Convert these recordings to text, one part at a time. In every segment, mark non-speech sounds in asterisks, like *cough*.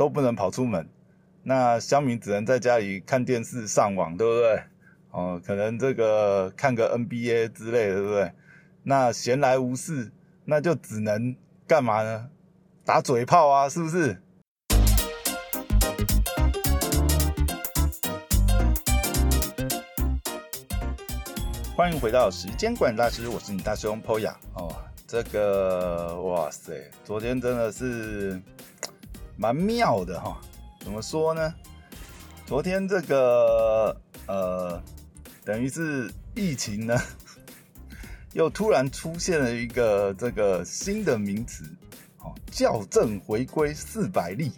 都不能跑出门，那乡民只能在家里看电视、上网，对不对？哦，可能这个看个 NBA 之类的，对不对？那闲来无事，那就只能干嘛呢？打嘴炮啊，是不是？欢迎回到时间管理大师，我是你大师兄 Poya 哦。这个哇塞，昨天真的是蛮妙的哈。怎么说呢？昨天这个呃，等于是疫情呢，*laughs* 又突然出现了一个这个新的名词，哦，校正回归四百例。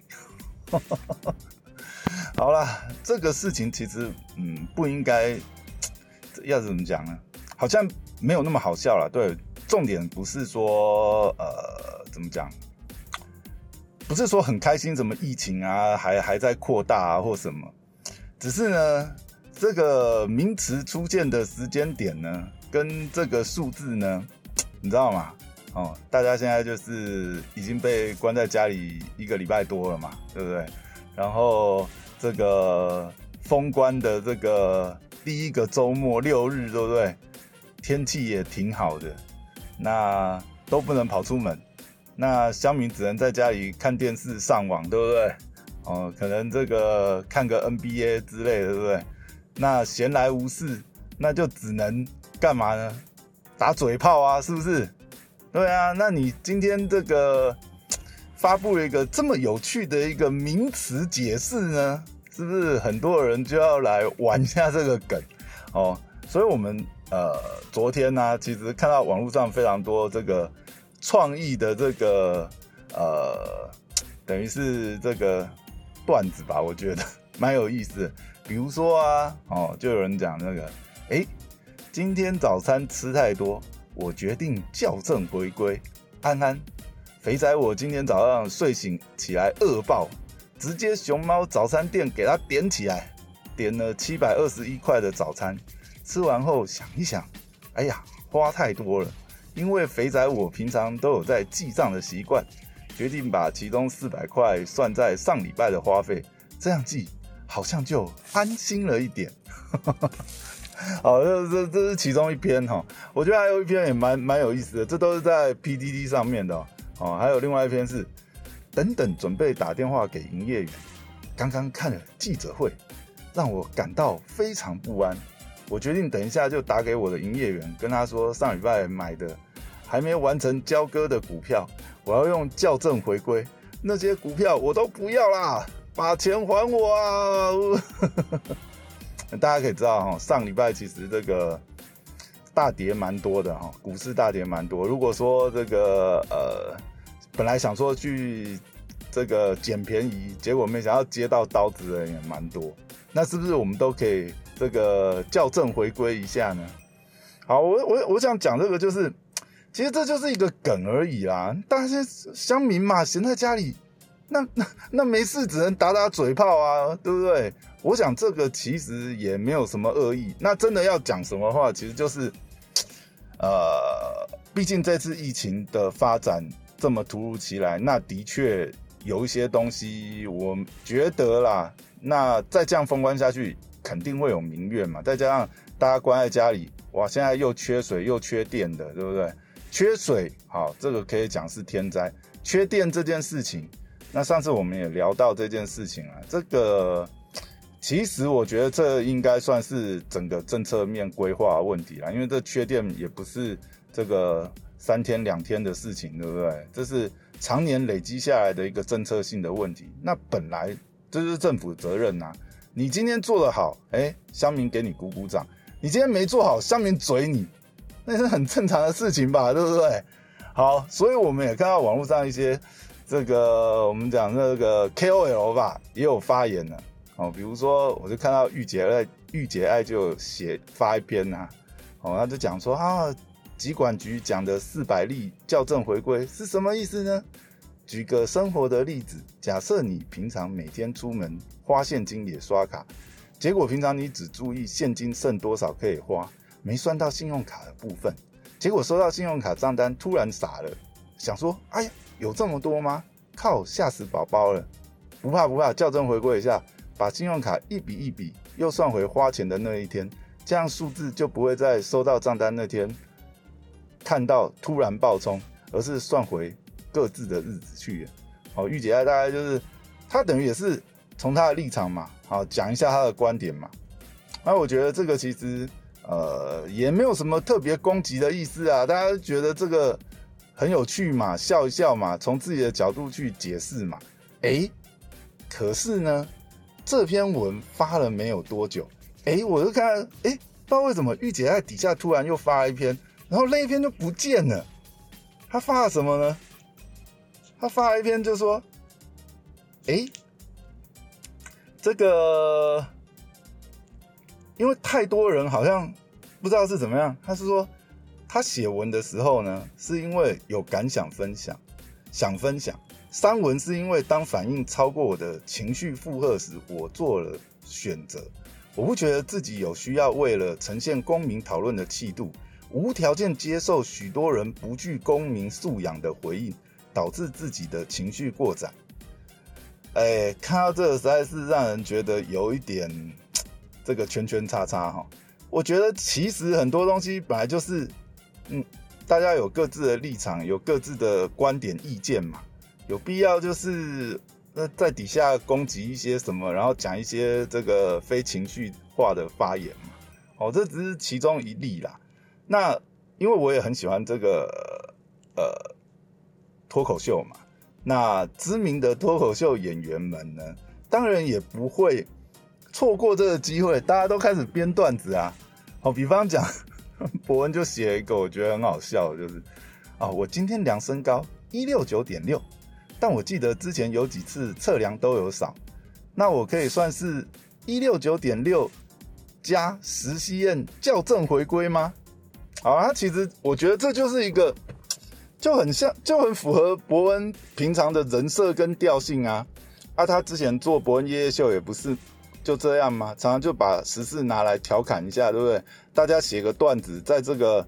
*laughs* 好啦，这个事情其实嗯不应该。*tsk* 要怎么讲呢？好像没有那么好笑了。对，重点不是说呃怎么讲，不是说很开心，什么疫情啊还还在扩大啊或什么，只是呢这个名词出现的时间点呢，跟这个数字呢，你知道吗？哦，大家现在就是已经被关在家里一个礼拜多了嘛，对不对？然后这个封关的这个。第一个周末六日，对不对？天气也挺好的，那都不能跑出门，那乡民只能在家里看电视、上网，对不对？哦，可能这个看个 NBA 之类的，对不对？那闲来无事，那就只能干嘛呢？打嘴炮啊，是不是？对啊，那你今天这个 *tsk* 发布了一个这么有趣的一个名词解释呢？是不是很多人就要来玩一下这个梗哦？所以，我们呃昨天呢，其实看到网络上非常多这个创意的这个呃，等于是这个段子吧，我觉得 *laughs* 蛮有意思。比如说啊，哦，就有人讲那个，哎，今天早餐吃太多，我决定校正回归。安安，肥仔，我今天早上睡醒起来饿爆。直接熊猫早餐店给他点起来，点了七百二十一块的早餐，吃完后想一想，哎呀，花太多了。因为肥仔我平常都有在记账的习惯，决定把其中四百块算在上礼拜的花费，这样记好像就安心了一点。*laughs* 好，这这这是其中一篇哈，我觉得还有一篇也蛮蛮有意思的，这都是在 PDD 上面的哦。还有另外一篇是。等等，准备打电话给营业员。刚刚看了记者会，让我感到非常不安。我决定等一下就打给我的营业员，跟他说上礼拜买的还没完成交割的股票，我要用校正回归。那些股票我都不要啦，*laughs* 把钱还我啊！大家可以知道哈，上礼拜其实这个大跌蛮多的哈，股市大跌蛮多。如果说这个呃。本来想说去这个捡便宜，结果没想到接到刀子的人也蛮多。那是不是我们都可以这个校正回归一下呢？好，我我我想讲这个就是，其实这就是一个梗而已啦。大家乡民嘛，闲在家里，那那那没事，只能打打嘴炮啊，对不对？我想这个其实也没有什么恶意。那真的要讲什么话，其实就是，呃，毕竟这次疫情的发展。这么突如其来，那的确有一些东西，我觉得啦，那再这样封关下去，肯定会有民怨嘛。再加上大家关在家里，哇，现在又缺水又缺电的，对不对？缺水，好，这个可以讲是天灾。缺电这件事情，那上次我们也聊到这件事情了。这个其实我觉得这应该算是整个政策面规划问题啦，因为这缺电也不是这个。三天两天的事情，对不对？这是常年累积下来的一个政策性的问题。那本来这是政府责任呐。你今天做得好，哎，乡民给你鼓鼓掌；你今天没做好，乡民嘴你，那是很正常的事情吧，对不对？好，所以我们也看到网络上一些这个我们讲这个 KOL 吧，也有发言了哦。比如说，我就看到玉洁爱，玉洁爱就写发一篇呐，哦，他就讲说啊。疾管局讲的四百例校正回归是什么意思呢？举个生活的例子，假设你平常每天出门花现金也刷卡，结果平常你只注意现金剩多少可以花，没算到信用卡的部分，结果收到信用卡账单突然傻了，想说：哎呀，有这么多吗？靠，吓死宝宝了！不怕不怕，校正回归一下，把信用卡一笔一笔又算回花钱的那一天，这样数字就不会在收到账单那天看到突然爆冲，而是算回各自的日子去。好，玉姐爱大概就是他等于也是从他的立场嘛，好讲一下他的观点嘛。那我觉得这个其实呃也没有什么特别攻击的意思啊，大家觉得这个很有趣嘛，笑一笑嘛，从自己的角度去解释嘛。哎，可是呢，这篇文发了没有多久，哎，我就看，哎，不知道为什么玉姐在底下突然又发了一篇，然后那一篇就不见了。她发了什么呢？他发了一篇就说，哎，这个。因为太多人好像不知道是怎么样，他是说他写文的时候呢，是因为有感想分享，想分享；删文是因为当反应超过我的情绪负荷时，我做了选择。我不觉得自己有需要为了呈现公民讨论的气度，无条件接受许多人不具公民素养的回应，导致自己的情绪过载。哎，看到这个实在是让人觉得有一点。*tsk* 这个圈圈叉叉哈，我觉得其实很多东西本来就是，嗯，大家有各自的立场，有各自的观点意见嘛，有必要就是那在底下攻击一些什么，然后讲一些这个非情绪化的发言嘛，哦，这只是其中一例啦。那因为我也很喜欢这个呃脱口秀嘛，那知名的脱口秀演员们呢，当然也不会。错过这个机会，大家都开始编段子啊！好，比方讲，*laughs* 博文就写一个我觉得很好笑，就是啊，我今天量身高一六九点六，但我记得之前有几次测量都有少，那我可以算是一六九点六加实习验校正回归吗？好啊，其实我觉得这就是一个就很像，就很符合伯恩平常的人设跟调性啊！啊，他之前做伯恩夜夜秀也不是。就这样吗？常常就把时事拿来调侃一下，对不对？大家写个段子，在这个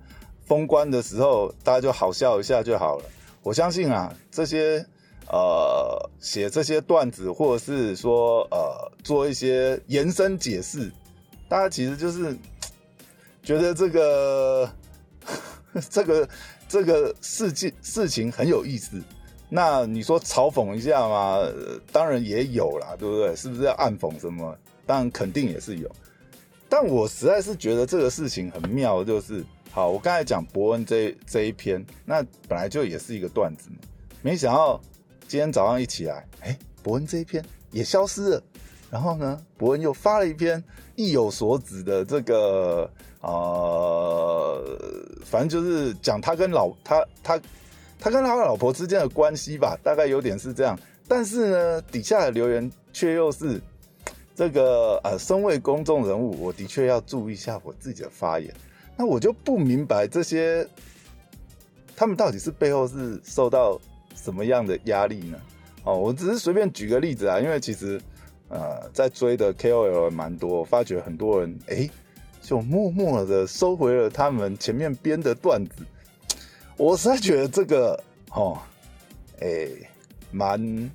封关的时候，大家就好笑一下就好了。我相信啊，这些呃写这些段子，或者是说呃做一些延伸解释，大家其实就是觉得这个 *laughs* 这个这个事情事情很有意思。那你说嘲讽一下嘛？当然也有啦，对不对？是不是要暗讽什么？当然肯定也是有。但我实在是觉得这个事情很妙，就是好，我刚才讲伯恩这这一篇，那本来就也是一个段子嘛。没想到今天早上一起来，哎，伯恩这一篇也消失了。然后呢，伯恩又发了一篇意有所指的这个呃，反正就是讲他跟老他他。他跟他老婆之间的关系吧，大概有点是这样。但是呢，底下的留言却又是这个呃，身为公众人物，我的确要注意一下我自己的发言。那我就不明白这些他们到底是背后是受到什么样的压力呢？哦，我只是随便举个例子啊，因为其实呃，在追的 KOL 蛮多，发觉很多人哎，就默默的收回了他们前面编的段子。我实在觉得这个哦，哎，蛮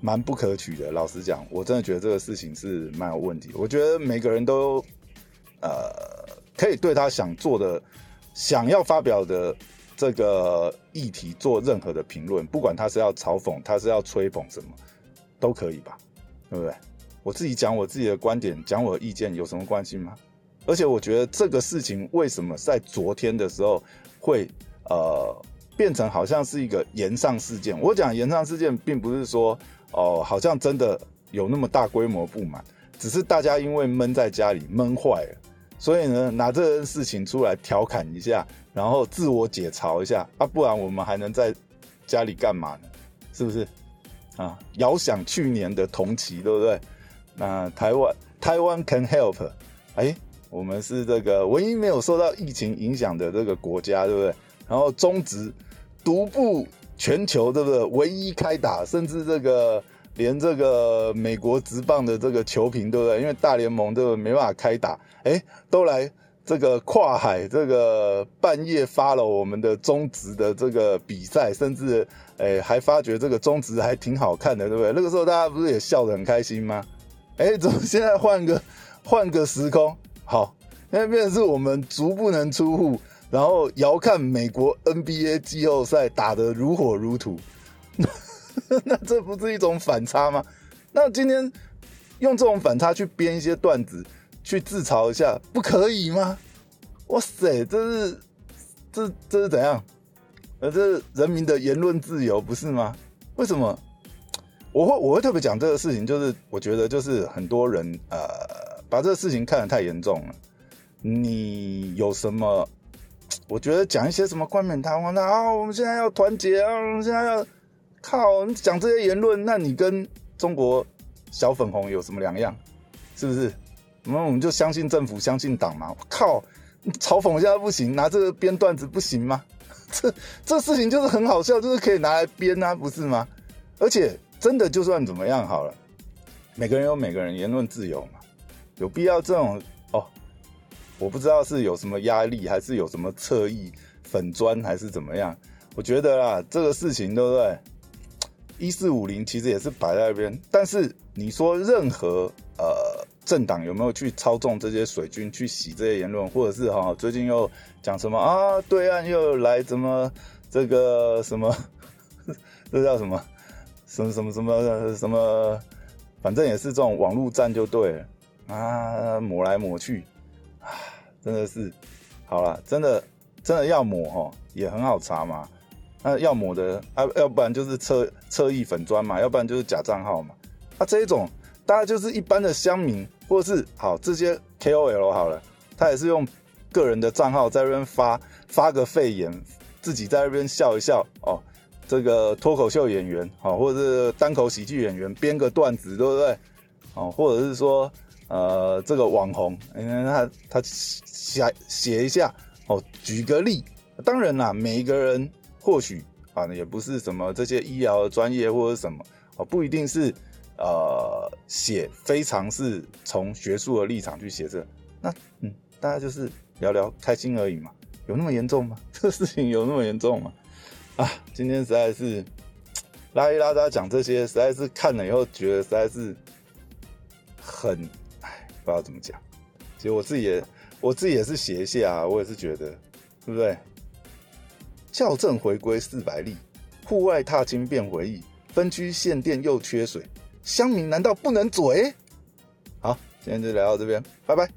蛮不可取的。老实讲，我真的觉得这个事情是蛮有问题。我觉得每个人都呃，可以对他想做的、想要发表的这个议题做任何的评论，不管他是要嘲讽，他是要吹捧什么，都可以吧？对不对？我自己讲我自己的观点，讲我的意见有什么关系吗？而且我觉得这个事情为什么在昨天的时候？会呃变成好像是一个延上事件。我讲延上事件，并不是说哦，好像真的有那么大规模不满，只是大家因为闷在家里闷坏了，所以呢拿这件事情出来调侃一下，然后自我解嘲一下啊，不然我们还能在家里干嘛呢？是不是啊？遥想去年的同期，对不对？那台湾台湾 can help，哎。我们是这个唯一没有受到疫情影响的这个国家，对不对？然后中职独步全球，对不对？唯一开打，甚至这个连这个美国职棒的这个球评，对不对？因为大联盟这个没办法开打，哎，都来这个跨海这个半夜发了我们的中职的这个比赛，甚至诶还发觉这个中职还挺好看的，对不对？那个时候大家不是也笑得很开心吗？*laughs* 哎，怎么现在换个 *laughs* 换个时空？好，现在变成是我们足不能出户，然后遥看美国 NBA 季后赛打得如火如荼，*laughs* 那这不是一种反差吗？那今天用这种反差去编一些段子。去自嘲一下，不可以吗？哇塞，这是这这是怎样？呃，这是人民的言论自由，不是吗？为什么我会我会特别讲这个事情？就是我觉得，就是很多人呃，把这个事情看得太严重了。你有什么？我觉得讲一些什么冠冕堂皇的啊，我们现在要团结啊，我们现在要靠你讲这些言论，那你跟中国小粉红有什么两样？是不是？那我们就相信政府，相信党嘛！我靠，嘲讽一下不行，拿这个编段子不行吗？*laughs* 这这事情就是很好笑，就是可以拿来编啊，不是吗？而且真的就算怎么样好了，每个人有每个人言论自由嘛，有必要这种哦？我不知道是有什么压力，还是有什么侧翼粉砖，还是怎么样？我觉得啦，这个事情对不对？一四五零其实也是摆在那边，但是你说任何呃。政党有没有去操纵这些水军去洗这些言论，或者是哈最近又讲什么啊？对岸又来怎么这个什么？*laughs* 这叫什么？什么什么什么什么？反正也是这种网络战就对了啊，抹来抹去啊，真的是好了，真的真的要抹哈，也很好查嘛。那要抹的啊，要不然就是侧侧翼粉砖嘛，要不然就是假账号嘛。啊，这一种大家就是一般的乡民。或是好这些 KOL 好了，他也是用个人的账号在那边发发个肺炎，自己在那边笑一笑哦。这个脱口秀演员好，或者是单口喜剧演员编个段子，对不对？哦，或者是说呃这个网红，因为他他写写一下哦，举个例。当然啦，每一个人或许啊也不是什么这些医疗专业或者什么哦，不一定是。呃，写非常是从学术的立场去写这，那嗯，大家就是聊聊开心而已嘛，有那么严重吗？*laughs* 这事情有那么严重吗？啊，今天实在是拉一拉大家讲这些，实在是看了以后觉得实在是很，哎，不知道怎么讲。其实我自己也，我自己也是写一下，我也是觉得，对不对？校正回归四百例，户外踏青变回忆，分区限电又缺水。乡民难道不能嘴？好，今天就聊到这边，拜拜。